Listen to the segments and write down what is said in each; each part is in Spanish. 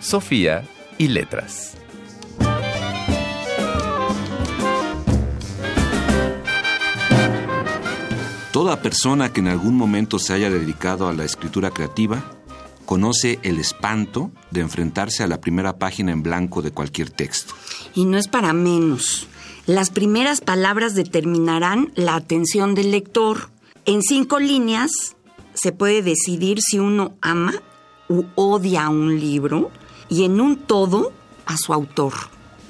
Sofía y Letras. Toda persona que en algún momento se haya dedicado a la escritura creativa conoce el espanto de enfrentarse a la primera página en blanco de cualquier texto. Y no es para menos. Las primeras palabras determinarán la atención del lector. En cinco líneas se puede decidir si uno ama u odia un libro y en un todo a su autor.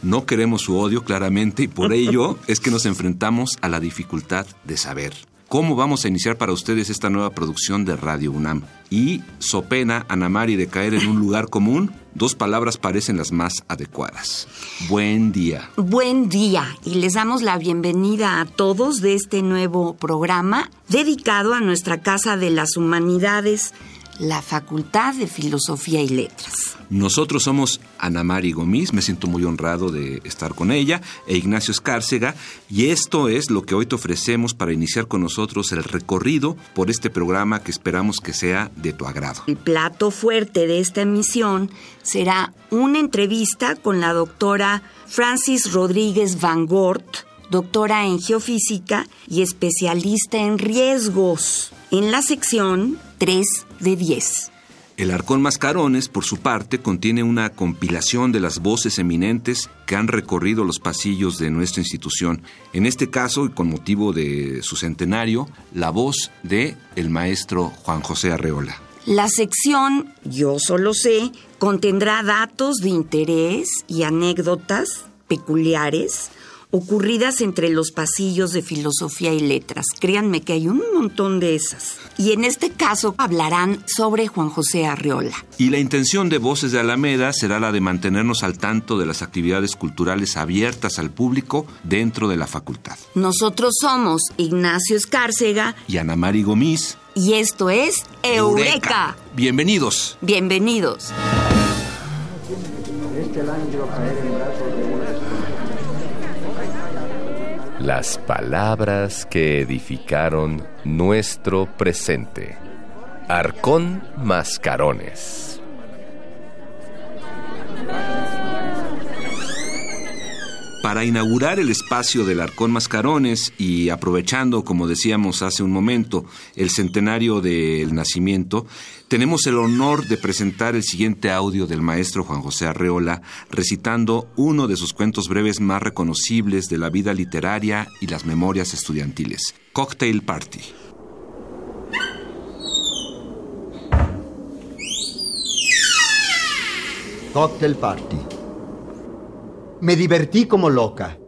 No queremos su odio claramente y por ello es que nos enfrentamos a la dificultad de saber. ¿Cómo vamos a iniciar para ustedes esta nueva producción de Radio UNAM? Y, so pena, Anamari, de caer en un lugar común, dos palabras parecen las más adecuadas. Buen día. Buen día y les damos la bienvenida a todos de este nuevo programa dedicado a nuestra Casa de las Humanidades la Facultad de Filosofía y Letras. Nosotros somos Ana Mari Gomis, me siento muy honrado de estar con ella, e Ignacio Escárcega, y esto es lo que hoy te ofrecemos para iniciar con nosotros el recorrido por este programa que esperamos que sea de tu agrado. El plato fuerte de esta emisión será una entrevista con la doctora Francis Rodríguez Van Gort, doctora en geofísica y especialista en riesgos, en la sección 3 de 10. El Arcón Mascarones, por su parte, contiene una compilación de las voces eminentes que han recorrido los pasillos de nuestra institución. En este caso, y con motivo de su centenario, la voz de el maestro Juan José Arreola. La sección Yo solo sé contendrá datos de interés y anécdotas peculiares ocurridas entre los pasillos de filosofía y letras. Créanme que hay un montón de esas. Y en este caso hablarán sobre Juan José Arreola. Y la intención de Voces de Alameda será la de mantenernos al tanto de las actividades culturales abiertas al público dentro de la facultad. Nosotros somos Ignacio Escárcega y Ana Mari Gomis. Y esto es Eureka. Bienvenidos. Bienvenidos. Este las palabras que edificaron nuestro presente. Arcón Mascarones. Para inaugurar el espacio del Arcón Mascarones y aprovechando, como decíamos hace un momento, el centenario del nacimiento, tenemos el honor de presentar el siguiente audio del maestro Juan José Arreola recitando uno de sus cuentos breves más reconocibles de la vida literaria y las memorias estudiantiles, Cocktail Party. Cocktail Party me divertí como loca,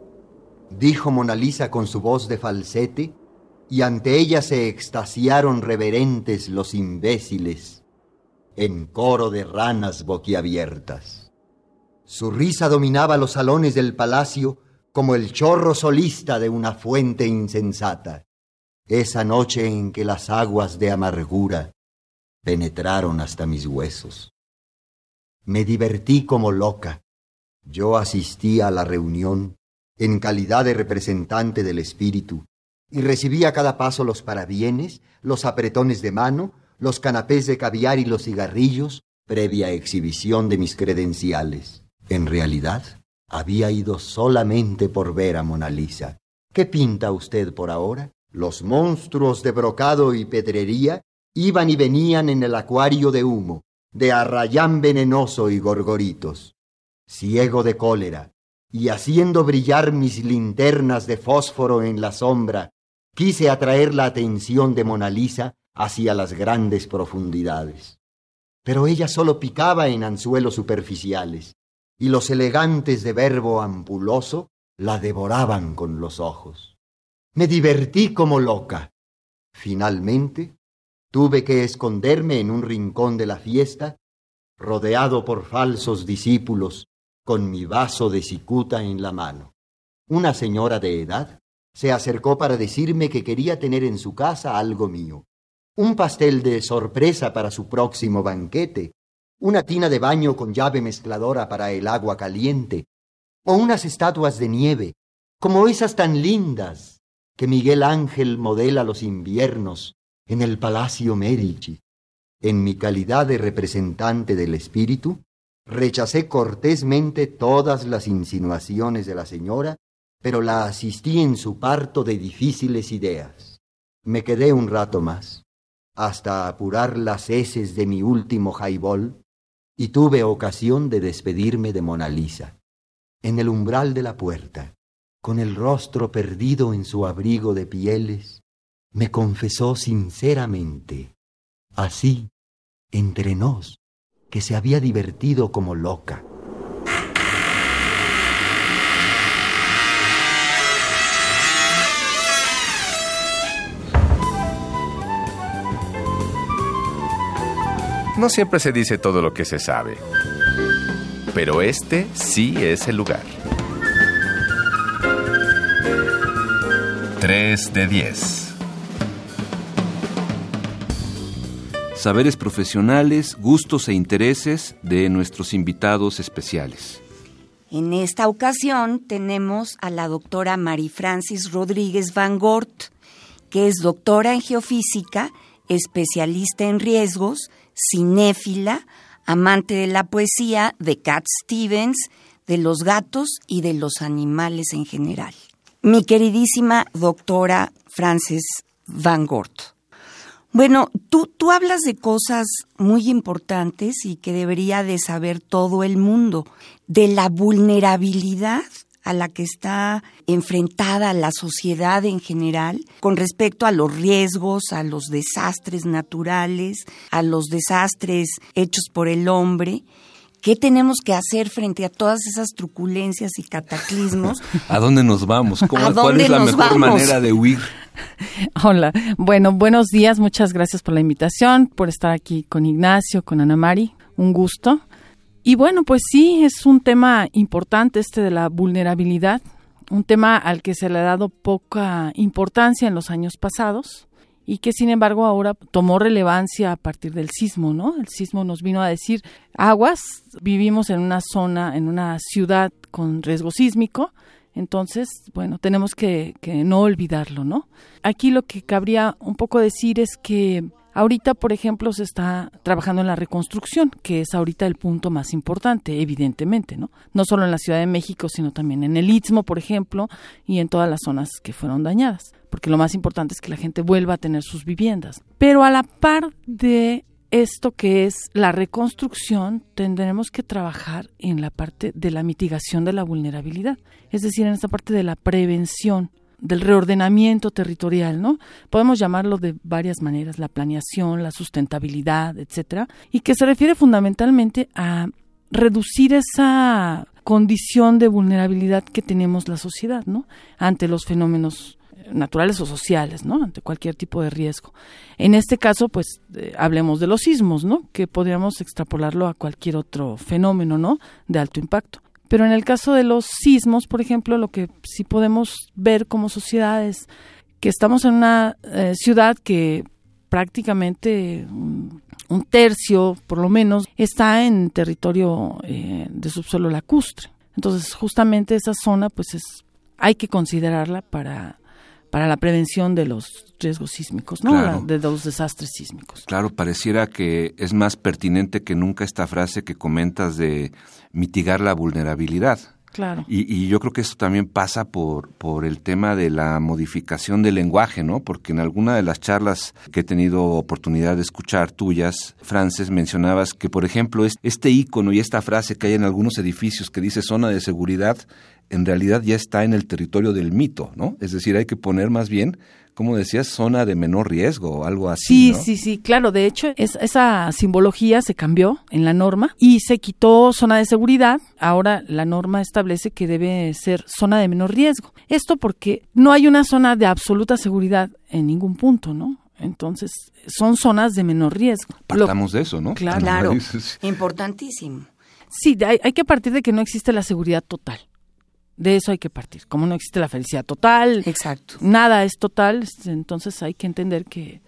dijo Mona Lisa con su voz de falsete, y ante ella se extasiaron reverentes los imbéciles, en coro de ranas boquiabiertas. Su risa dominaba los salones del palacio como el chorro solista de una fuente insensata, esa noche en que las aguas de amargura penetraron hasta mis huesos. Me divertí como loca, yo asistí a la reunión en calidad de representante del espíritu y recibí a cada paso los parabienes, los apretones de mano, los canapés de caviar y los cigarrillos, previa exhibición de mis credenciales. En realidad, había ido solamente por ver a Mona Lisa. ¿Qué pinta usted por ahora? Los monstruos de brocado y pedrería iban y venían en el acuario de humo, de arrayán venenoso y gorgoritos ciego de cólera, y haciendo brillar mis linternas de fósforo en la sombra, quise atraer la atención de Mona Lisa hacia las grandes profundidades. Pero ella solo picaba en anzuelos superficiales, y los elegantes de verbo ampuloso la devoraban con los ojos. Me divertí como loca. Finalmente, tuve que esconderme en un rincón de la fiesta rodeado por falsos discípulos, con mi vaso de cicuta en la mano. Una señora de edad se acercó para decirme que quería tener en su casa algo mío. Un pastel de sorpresa para su próximo banquete, una tina de baño con llave mezcladora para el agua caliente, o unas estatuas de nieve, como esas tan lindas que Miguel Ángel modela los inviernos en el Palacio Medici. En mi calidad de representante del espíritu, rechacé cortésmente todas las insinuaciones de la señora, pero la asistí en su parto de difíciles ideas. Me quedé un rato más, hasta apurar las heces de mi último jaibol, y tuve ocasión de despedirme de Mona Lisa. En el umbral de la puerta, con el rostro perdido en su abrigo de pieles, me confesó sinceramente, así, entre nos, que se había divertido como loca. No siempre se dice todo lo que se sabe, pero este sí es el lugar. 3 de 10. Saberes profesionales, gustos e intereses de nuestros invitados especiales. En esta ocasión tenemos a la doctora Mari Francis Rodríguez Van Gort, que es doctora en geofísica, especialista en riesgos, cinéfila, amante de la poesía, de Cat Stevens, de los gatos y de los animales en general. Mi queridísima doctora Frances Van Gort. Bueno, tú, tú hablas de cosas muy importantes y que debería de saber todo el mundo, de la vulnerabilidad a la que está enfrentada la sociedad en general con respecto a los riesgos, a los desastres naturales, a los desastres hechos por el hombre. ¿Qué tenemos que hacer frente a todas esas truculencias y cataclismos? ¿A dónde nos vamos? ¿A ¿Cuál es la mejor vamos? manera de huir? Hola, bueno, buenos días, muchas gracias por la invitación, por estar aquí con Ignacio, con Ana Mari, un gusto. Y bueno, pues sí, es un tema importante este de la vulnerabilidad, un tema al que se le ha dado poca importancia en los años pasados y que sin embargo ahora tomó relevancia a partir del sismo, ¿no? El sismo nos vino a decir, aguas, vivimos en una zona, en una ciudad con riesgo sísmico, entonces, bueno, tenemos que, no olvidarlo, ¿no? Aquí lo que cabría un poco decir es que Ahorita, por ejemplo, se está trabajando en la reconstrucción, que es ahorita el punto más importante, evidentemente, ¿no? No solo en la Ciudad de México, sino también en el Istmo, por ejemplo, y en todas las zonas que fueron dañadas, porque lo más importante es que la gente vuelva a tener sus viviendas. Pero a la par de esto que es la reconstrucción, tendremos que trabajar en la parte de la mitigación de la vulnerabilidad, es decir, en esta parte de la prevención del reordenamiento territorial, ¿no? Podemos llamarlo de varias maneras, la planeación, la sustentabilidad, etcétera, y que se refiere fundamentalmente a reducir esa condición de vulnerabilidad que tenemos la sociedad, ¿no? Ante los fenómenos naturales o sociales, ¿no? Ante cualquier tipo de riesgo. En este caso, pues, eh, hablemos de los sismos, ¿no? Que podríamos extrapolarlo a cualquier otro fenómeno, ¿no? De alto impacto. Pero en el caso de los sismos, por ejemplo, lo que sí podemos ver como sociedad es que estamos en una eh, ciudad que prácticamente un, tercio, por lo menos, está en territorio eh, de subsuelo lacustre. Entonces, justamente esa zona, pues, es hay que considerarla para para la prevención de los riesgos sísmicos, ¿no? Claro. De los desastres sísmicos. Claro, pareciera que es más pertinente que nunca esta frase que comentas de mitigar la vulnerabilidad. Claro. Y, y, yo creo que esto también pasa por, por el tema de la modificación del lenguaje, ¿no? Porque en alguna de las charlas que he tenido oportunidad de escuchar tuyas, Frances, mencionabas que, por ejemplo, este icono y esta frase que hay en algunos edificios que dice zona de seguridad, en realidad ya está en el territorio del mito, ¿no? Es decir, hay que poner más bien como decías, zona de menor riesgo o algo así. Sí, ¿no? sí, sí, claro. De hecho, es, esa simbología se cambió en la norma y se quitó zona de seguridad. Ahora la norma establece que debe ser zona de menor riesgo. Esto porque no hay una zona de absoluta seguridad en ningún punto, ¿no? Entonces, son zonas de menor riesgo. Partamos de eso, ¿no? Claro. Claro, importantísimo. Sí, hay, hay que partir de que no existe la seguridad total. De eso hay que partir. Como no existe la felicidad total, Exacto. nada es total, entonces hay que entender que,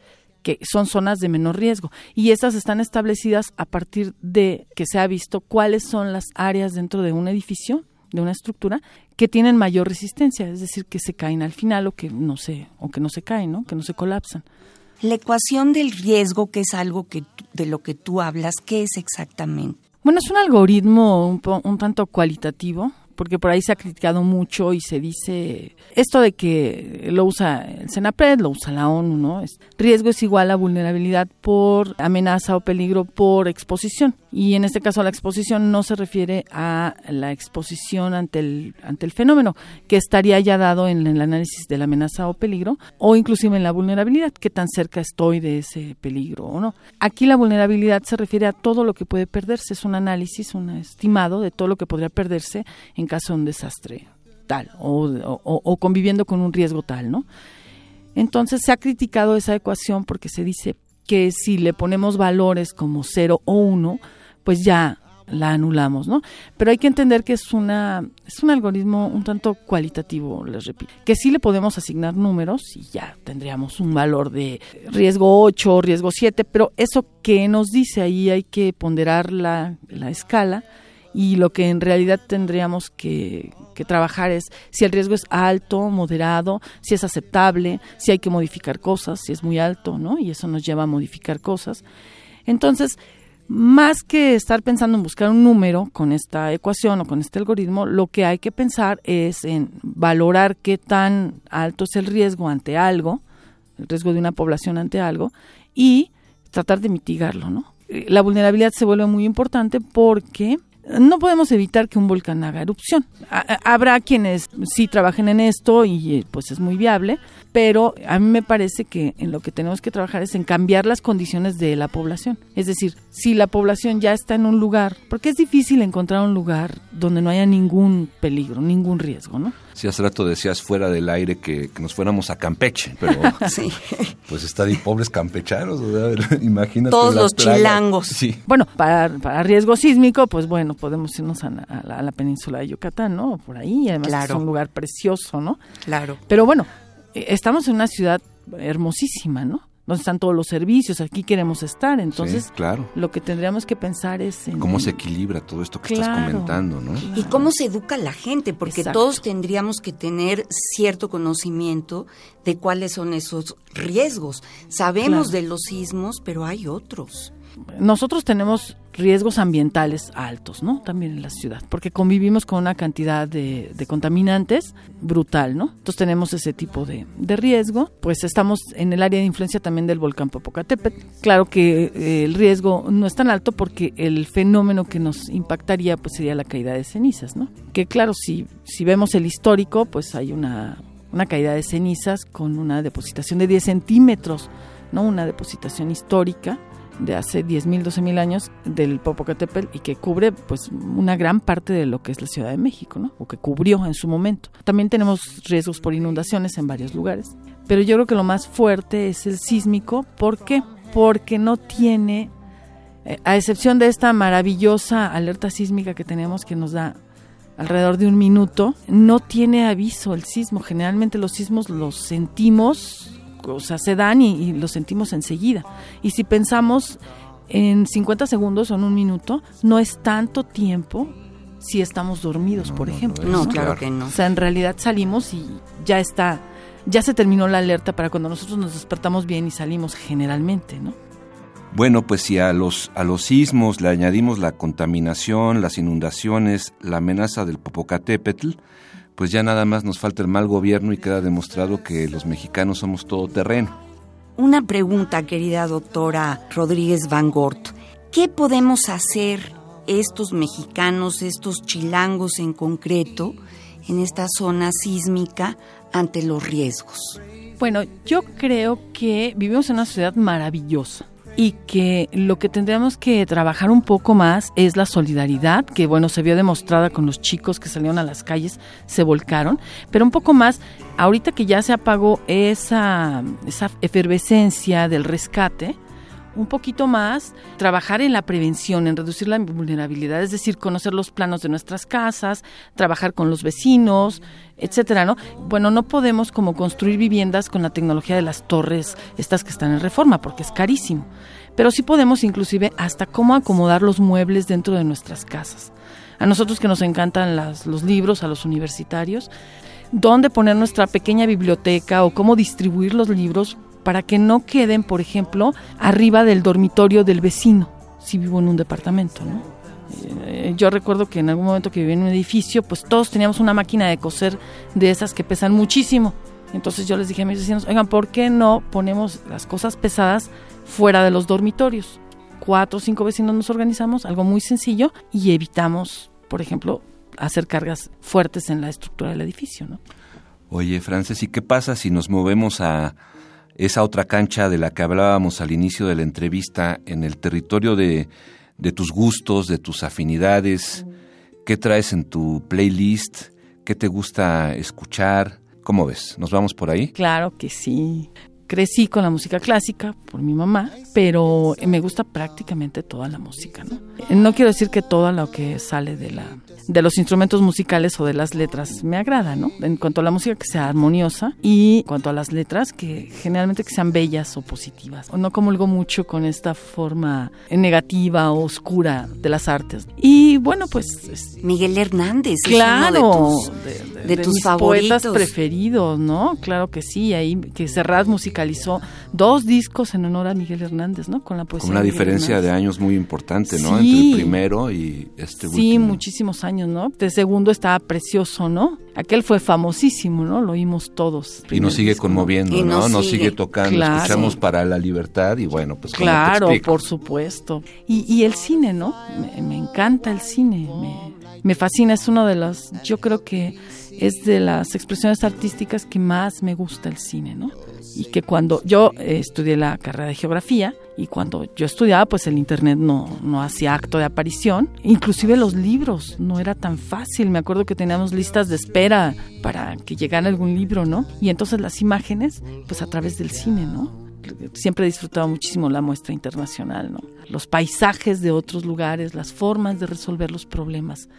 que son zonas de menor riesgo. Y estas están establecidas a partir de que se ha visto cuáles son las áreas dentro de un edificio, de una estructura, que tienen mayor resistencia, es decir, que se caen al final o que no se, o que no se caen, ¿no? que no se colapsan. La ecuación del riesgo, que es algo que de lo que tú hablas, ¿qué es exactamente? Bueno, es un algoritmo un, po- un tanto cualitativo, porque por ahí se ha criticado mucho y se dice esto de que lo usa el CENAPRED, lo usa la ONU, ¿no? Es, riesgo es igual a vulnerabilidad por amenaza o peligro por exposición. Y en este caso la exposición no se refiere a la exposición ante el, ante el fenómeno, que estaría ya dado en el análisis de la amenaza o peligro, o inclusive en la vulnerabilidad, qué tan cerca estoy de ese peligro o no. Aquí la vulnerabilidad se refiere a todo lo que puede perderse, es un análisis, un estimado de todo lo que podría perderse en caso de un desastre tal o, conviviendo con un riesgo tal, ¿no? Entonces se ha criticado esa ecuación porque se dice que si le ponemos valores como 0 o 1, pues ya la anulamos, ¿no? Pero hay que entender que es una es un algoritmo un tanto cualitativo, les repito, que sí le podemos asignar números y ya tendríamos un valor de riesgo 8, riesgo 7, pero eso que nos dice ahí hay que ponderar la, la escala y lo que en realidad tendríamos que, trabajar es si el riesgo es alto, moderado, si es aceptable, si hay que modificar cosas, si es muy alto, ¿no? Y eso nos lleva a modificar cosas. Entonces, más que estar pensando en buscar un número con esta ecuación o con este algoritmo, lo que hay que pensar es en valorar qué tan alto es el riesgo ante algo, el riesgo de una población ante algo, y tratar de mitigarlo, ¿no? Eh, La vulnerabilidad se vuelve muy importante porque no podemos evitar que un volcán haga erupción. Ha- ha- Habrá quienes sí trabajen en esto y eh, pues es muy viable, pero a mí me parece que en lo que tenemos que trabajar es en cambiar las condiciones de la población. Es decir, si la población ya está en un lugar, porque es difícil encontrar un lugar donde no haya ningún peligro, ningún riesgo, ¿no? Si hace rato decías fuera del aire que, que nos fuéramos a Campeche, pero Sí. pues está de pobres campechanos, o sea, imagínate. Todos los chilangos. Sí. Bueno, para, para riesgo sísmico, pues bueno, podemos irnos a, la- a la, a la península de Yucatán, ¿no? Por ahí, además Claro. es un lugar precioso, ¿no? Claro. Pero bueno, estamos en una ciudad hermosísima, ¿no? Donde están todos los servicios, aquí queremos estar, entonces Sí, claro. lo que tendríamos que pensar es en... ¿Cómo se equilibra todo esto que estás comentando, no? ¿Y cómo se educa la gente? Porque Exacto. todos tendríamos que tener cierto conocimiento de cuáles son esos riesgos. Sabemos Claro. de los sismos, pero hay otros. Nosotros tenemos riesgos ambientales altos, ¿no? También en la ciudad, porque convivimos con una cantidad de, contaminantes brutal, ¿no? Entonces tenemos ese tipo de, de riesgo. Pues estamos en el área de influencia también del volcán Popocatépetl. Claro que eh, el riesgo no es tan alto porque el fenómeno que nos impactaría pues sería la caída de cenizas, ¿no? Que claro, si, si vemos el histórico, pues hay una, una caída de cenizas con una depositación de 10 centímetros, ¿no? Una depositación histórica de hace 10.000, 12.000 años del Popocatépetl y que cubre pues una gran parte de lo que es la Ciudad de México, ¿no? O que cubrió en su momento. También tenemos riesgos por inundaciones en varios lugares, pero yo creo que lo más fuerte es el sísmico, ¿por qué? Porque no tiene eh, a excepción de esta maravillosa alerta sísmica que tenemos que nos da alrededor de un minuto, no tiene aviso el sismo. Generalmente los sismos los sentimos, o sea, se dan y, y los sentimos enseguida. Y si pensamos en 50 segundos o en un minuto, no es tanto tiempo si estamos dormidos, por ejemplo. No, ¿no? claro Claro. que no. O sea, en realidad salimos y ya está, ya se terminó la alerta para cuando nosotros nos despertamos bien y salimos generalmente, ¿no? Bueno, pues si a los, a los sismos le añadimos la contaminación, las inundaciones, la amenaza del Popocatépetl, pues ya nada más nos falta el mal gobierno y queda demostrado que los mexicanos somos todoterreno. Una pregunta, querida doctora Rodríguez Van Gort. ¿Qué podemos hacer estos mexicanos, estos chilangos en concreto, en esta zona sísmica ante los riesgos? Bueno, yo creo que vivimos en una ciudad maravillosa. Y que lo que tendríamos que trabajar un poco más es la solidaridad, que bueno, se vio demostrada con los chicos que salieron a las calles, se volcaron, pero un poco más, ahorita que ya se apagó esa, esa efervescencia del rescate, un poquito más, trabajar en la prevención, en reducir la vulnerabilidad, es decir, conocer los planos de nuestras casas, trabajar con los vecinos, etcétera, ¿no? Bueno, no podemos como construir viviendas con la tecnología de las torres, estas que están en reforma, porque es carísimo. Pero sí podemos inclusive hasta cómo acomodar los muebles dentro de nuestras casas. A nosotros que nos encantan las, los libros, a los universitarios, dónde poner nuestra pequeña biblioteca o cómo distribuir los libros para que no queden, por ejemplo, arriba del dormitorio del vecino, si vivo en un departamento, ¿no? Eh, yo recuerdo que en algún momento que vivía en un edificio, pues todos teníamos una máquina de coser de esas que pesan muchísimo. Entonces yo les dije a mis vecinos, oigan, ¿por qué no ponemos las cosas pesadas fuera de los dormitorios? Cuatro o cinco vecinos nos organizamos, algo muy sencillo, y evitamos, por ejemplo, hacer cargas fuertes en la estructura del edificio, ¿no? Oye, Frances, ¿y qué pasa si nos movemos a, esa otra cancha de la que hablábamos al inicio de la entrevista, en el territorio de, de tus gustos, de tus afinidades, qué traes en tu playlist, qué te gusta escuchar. ¿Cómo ves? ¿Nos vamos por ahí? Claro que sí crecí con la música clásica por mi mamá, pero me gusta prácticamente toda la música, ¿no? No quiero decir que todo lo que sale de la de los instrumentos musicales o de las letras me agrada, ¿no? En cuanto a la música que sea armoniosa y en cuanto a las letras que generalmente que sean bellas o positivas. No comulgo mucho con esta forma negativa o oscura de las artes. Y bueno, pues Miguel Hernández, claro, de tus, de, poetas preferidos, ¿no? Claro que sí, ahí que Serrat musicalizó dos discos en honor a Miguel Hernández, ¿no? Con la poesía. Con una diferencia de años muy importante, ¿no? Entre el primero y este último. Sí, muchísimos años, ¿no? El segundo estaba precioso, ¿no? Aquel fue famosísimo, ¿no? Lo oímos todos. Y nos sigue conmoviendo, ¿no? Nos sigue, tocando. Escuchamos para la libertad y bueno, pues Claro, por supuesto. Y, y el cine, ¿no? Me, me encanta el cine. Me, me fascina. Es uno de los, yo creo que es de las expresiones artísticas que más me gusta el cine, ¿no? Y que cuando yo eh, estudié la carrera de geografía y cuando yo estudiaba, pues el internet no, no hacía acto de aparición. Inclusive los libros no era tan fácil. Me acuerdo que teníamos listas de espera para que llegara algún libro, ¿no? Y entonces las imágenes, pues a través del cine, ¿no? siempre he disfrutado muchísimo la muestra internacional, ¿no? Los paisajes de otros lugares, las formas de resolver los problemas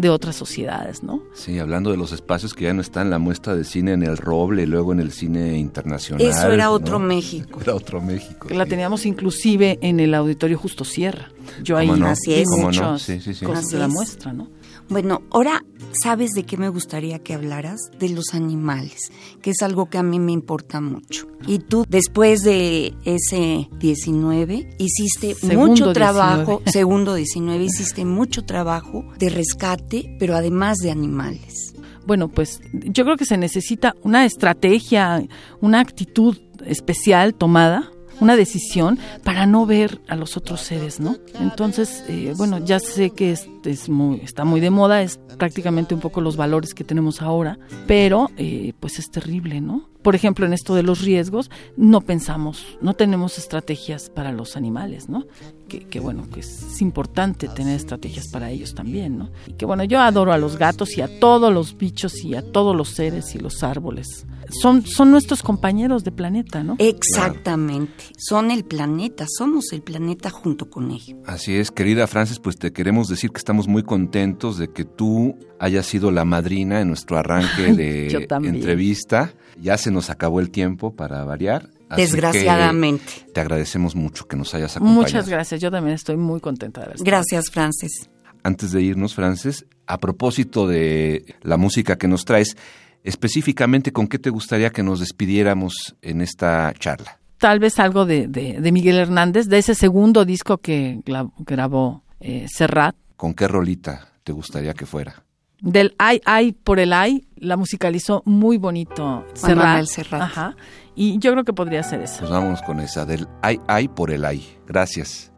de otras sociedades, ¿no? Sí, hablando de los espacios que ya no están, la muestra de cine en el Roble, luego en el cine internacional. Eso era otro México. Era otro México. Que la teníamos inclusive en el Auditorio Justo Sierra. Yo ahí no? Así es. muchas cosas de la muestra, ¿no? Bueno, ahora, ¿sabes de qué me gustaría que hablaras? De los animales, que es algo que a mí me importa mucho. Y tú, después de ese 19, hiciste mucho trabajo, segundo 19, hiciste mucho trabajo de rescate, pero además de animales. Bueno, pues yo creo que se necesita una estrategia, una actitud especial tomada una decisión para no ver a los otros seres, ¿no? Entonces, eh, bueno, ya sé que es, es muy, está muy de moda, es prácticamente un poco los valores que tenemos ahora, pero eh, pues es terrible, ¿no? Por ejemplo, en esto de los riesgos, no pensamos, no tenemos estrategias para los animales, ¿no? Que, que, bueno, que es importante tener estrategias para ellos también, ¿no? Y que bueno, yo adoro a los gatos y a todos los bichos y a todos los seres y los árboles son, son nuestros compañeros de planeta, ¿no? Exactamente, son el planeta, somos el planeta junto con ellos. Así es, querida Frances, pues te queremos decir que estamos muy contentos de que tú hayas sido la madrina en nuestro arranque de entrevista. Ya se nos acabó el tiempo para variar. Desgraciadamente. Te agradecemos mucho que nos hayas acompañado. Muchas gracias, yo también estoy muy contenta de Gracias, Frances. Antes de irnos, Frances, a propósito de la música que nos traes, específicamente con qué te gustaría que nos despidiéramos en esta charla. Tal vez algo de, de, Miguel Hernández, de ese segundo disco que grabó eh, Serrat. ¿Con qué rolita te gustaría que fuera? Del Ay Ay por el Ay, la musicalizó muy bonito Serrat. Serrat. Ajá. Y yo creo que podría ser esa. Pues vamos con esa, del Ay Ay por el Ay. Gracias.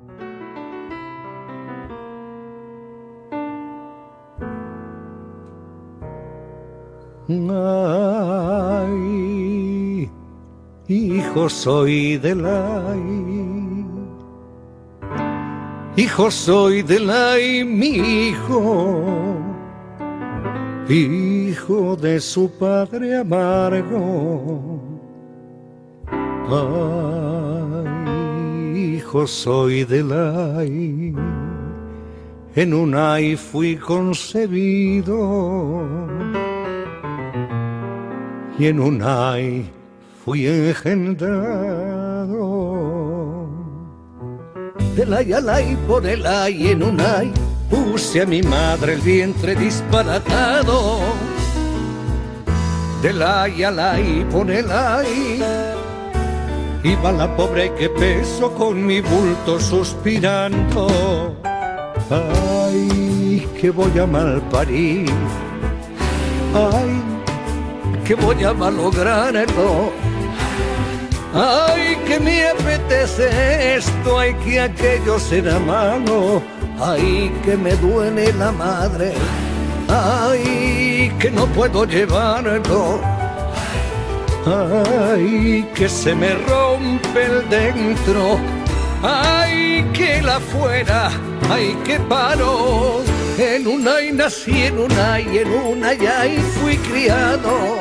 Ay, hijo soy del ay, hijo soy de la y mi hijo, hijo de su padre amargo. Ay, hijo soy de la en un ay fui concebido y en un ay fui engendrado. Del ay al ay por el ay en un ay puse a mi madre el vientre disparatado. Del ay al ay por el ay iba la pobre que peso con mi bulto suspirando. Ay, que voy a mal parir. Ay, que voy a malograrlo. Ay, que me apetece esto, ay, que aquello será malo. Ay, que me duele la madre. Ay, que no puedo llevarlo. Ay, que se me rompe el dentro. Ay, que la fuera. Ay, que paro. En una y nací, en una y en una ya y fui criado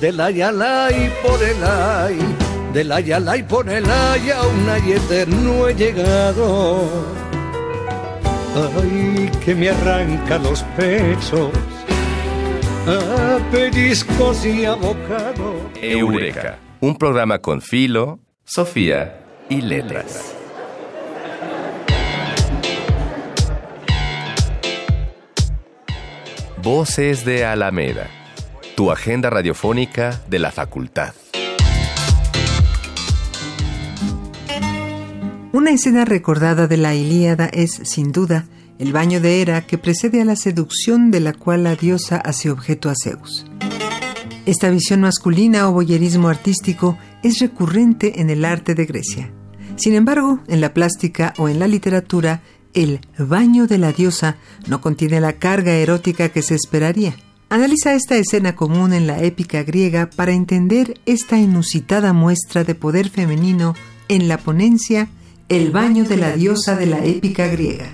del ayalay por el ay, del ayalay por el ay, aún hay eterno he llegado. Ay, que me arranca los pechos, a pellizcos y abocado. Eureka, un programa con filo, Sofía y letras. Voces de Alameda tu agenda radiofónica de la facultad. Una escena recordada de la Ilíada es, sin duda, el baño de Hera que precede a la seducción de la cual la diosa hace objeto a Zeus. Esta visión masculina o boyerismo artístico es recurrente en el arte de Grecia. Sin embargo, en la plástica o en la literatura, el baño de la diosa no contiene la carga erótica que se esperaría. Analiza esta escena común en la épica griega para entender esta inusitada muestra de poder femenino en la ponencia El baño de la diosa de la épica griega,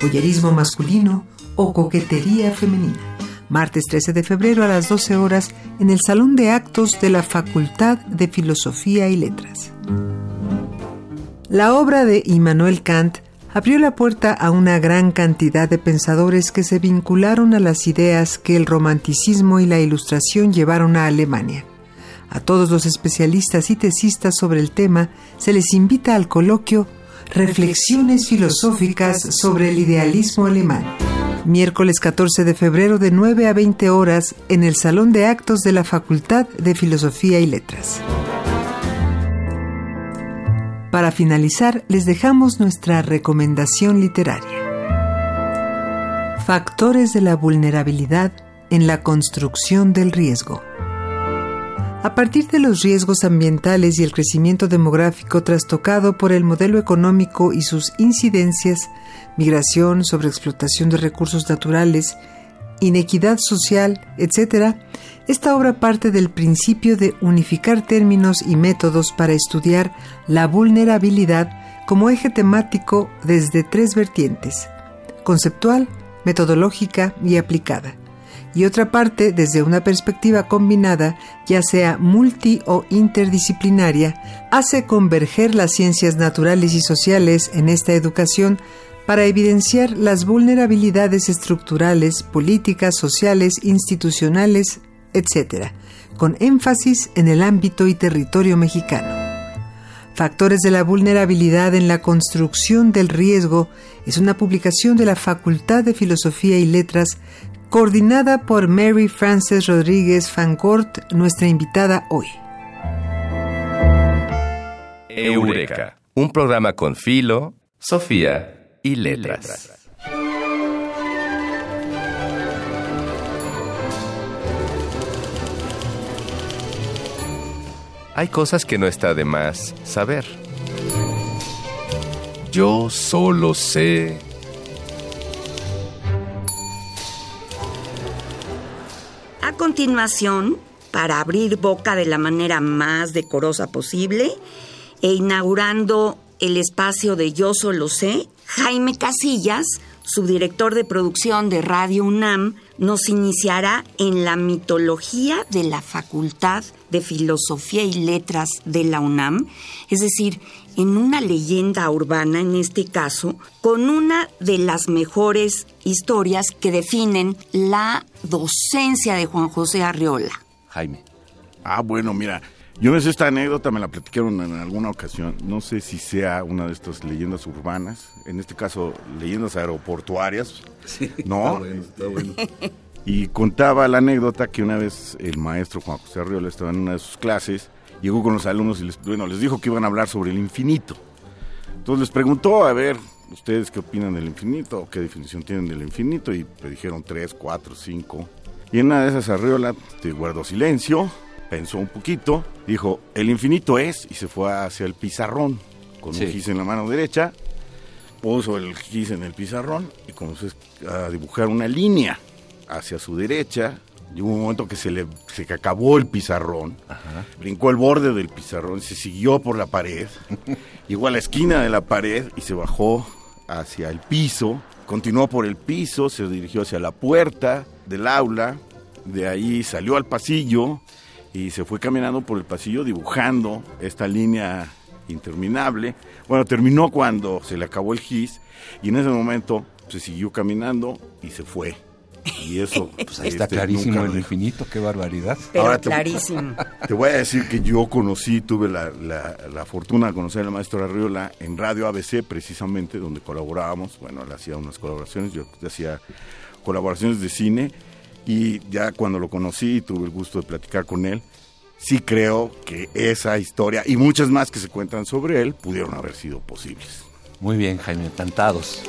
boyerismo masculino o coquetería femenina. Martes 13 de febrero a las 12 horas en el Salón de Actos de la Facultad de Filosofía y Letras. La obra de Immanuel Kant abrió la puerta a una gran cantidad de pensadores que se vincularon a las ideas que el romanticismo y la ilustración llevaron a Alemania. A todos los especialistas y tesistas sobre el tema se les invita al coloquio Reflexiones filosóficas sobre el idealismo alemán. Miércoles 14 de febrero de 9 a 20 horas en el Salón de Actos de la Facultad de Filosofía y Letras. Para finalizar, les dejamos nuestra recomendación literaria. Factores de la vulnerabilidad en la construcción del riesgo. A partir de los riesgos ambientales y el crecimiento demográfico trastocado por el modelo económico y sus incidencias, migración, sobreexplotación de recursos naturales, inequidad social, etc., esta obra parte del principio de unificar términos y métodos para estudiar la vulnerabilidad como eje temático desde tres vertientes, conceptual, metodológica y aplicada, y otra parte desde una perspectiva combinada, ya sea multi o interdisciplinaria, hace converger las ciencias naturales y sociales en esta educación para evidenciar las vulnerabilidades estructurales, políticas, sociales, institucionales, etc., con énfasis en el ámbito y territorio mexicano. Factores de la vulnerabilidad en la construcción del riesgo es una publicación de la Facultad de Filosofía y Letras coordinada por Mary Frances Rodríguez Fangort, nuestra invitada hoy. Eureka, un programa con Filo, Sofía y Letras. hay cosas que no está de más saber. Yo solo sé... A continuación, para abrir boca de la manera más decorosa posible e inaugurando el espacio de Yo Solo Sé, Jaime Casillas, subdirector de producción de Radio UNAM, nos iniciará en la mitología de la Facultad de Filosofía y Letras de la UNAM, es decir, en una leyenda urbana en este caso, con una de las mejores historias que definen la docencia de Juan José Arriola. Jaime. Ah, bueno, mira, yo no sé esta anécdota, me la platicaron en alguna ocasión. No sé si sea una de estas leyendas urbanas, en este caso leyendas aeroportuarias. ¿No? Y contaba la anécdota que una vez el maestro Juan José Arriola estaba en una de sus clases, llegó con los alumnos y les, bueno, les dijo que iban a hablar sobre el infinito. Entonces les preguntó, a ver, ¿ustedes qué opinan del infinito? ¿Qué definición tienen del infinito? Y le dijeron tres, cuatro, cinco. Y en una de esas Arriola te guardó silencio, pensó un poquito, dijo, el infinito es, y se fue hacia el pizarrón, con un gis en la mano derecha, puso el gis en el pizarrón y comenzó a dibujar una línea hacia su derecha. Llegó un momento que se le se acabó el pizarrón, brincó el borde del pizarrón, se siguió por la pared, llegó a la esquina de la pared y se bajó hacia el piso, continuó por el piso, se dirigió hacia la puerta del aula, de ahí salió al pasillo, y se fue caminando por el pasillo dibujando esta línea interminable. Bueno, terminó cuando se le acabó el gis y en ese momento se siguió caminando y se fue. Y eso, pues ahí está este, clarísimo el infinito, qué barbaridad. Pero clarísimo. Te voy a decir que yo conocí, tuve la, la, fortuna de conocer al maestro Arriola en Radio ABC, precisamente, donde colaborábamos. Bueno, él hacía unas colaboraciones, yo hacía colaboraciones de cine y ya cuando lo conocí y tuve el gusto de platicar con él, sí creo que esa historia y muchas más que se cuentan sobre él pudieron haber sido posibles. Muy bien, Jaime, encantados.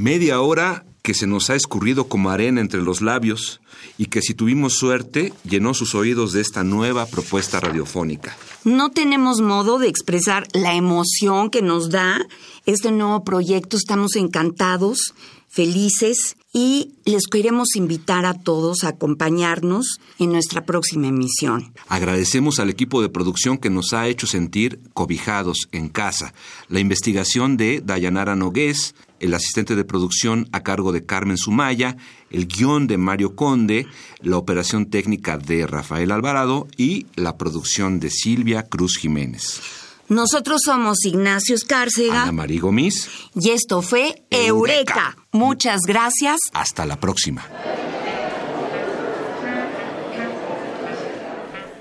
Media hora que se nos ha escurrido como arena entre los labios y que si tuvimos suerte llenó sus oídos de esta nueva propuesta radiofónica. No tenemos modo de expresar la emoción que nos da este nuevo proyecto. Estamos encantados, felices y les queremos invitar a todos a acompañarnos en nuestra próxima emisión. Agradecemos al equipo de producción que nos ha hecho sentir cobijados en casa. La investigación de Dayanara Nogués, el asistente de producción a cargo de Carmen Sumaya, el guion de Mario Conde, la operación técnica de Rafael Alvarado y la producción de Silvia Cruz Jiménez. Nosotros somos Ignacio Escárcega. Ana María Gomis. Y esto fue Eureka. Muchas gracias. Hasta la próxima.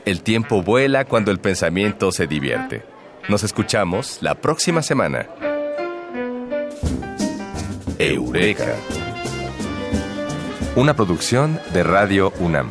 El tiempo vuela cuando el pensamiento se divierte. Nos escuchamos la próxima semana. Eureka. Una producción de Radio UNAM.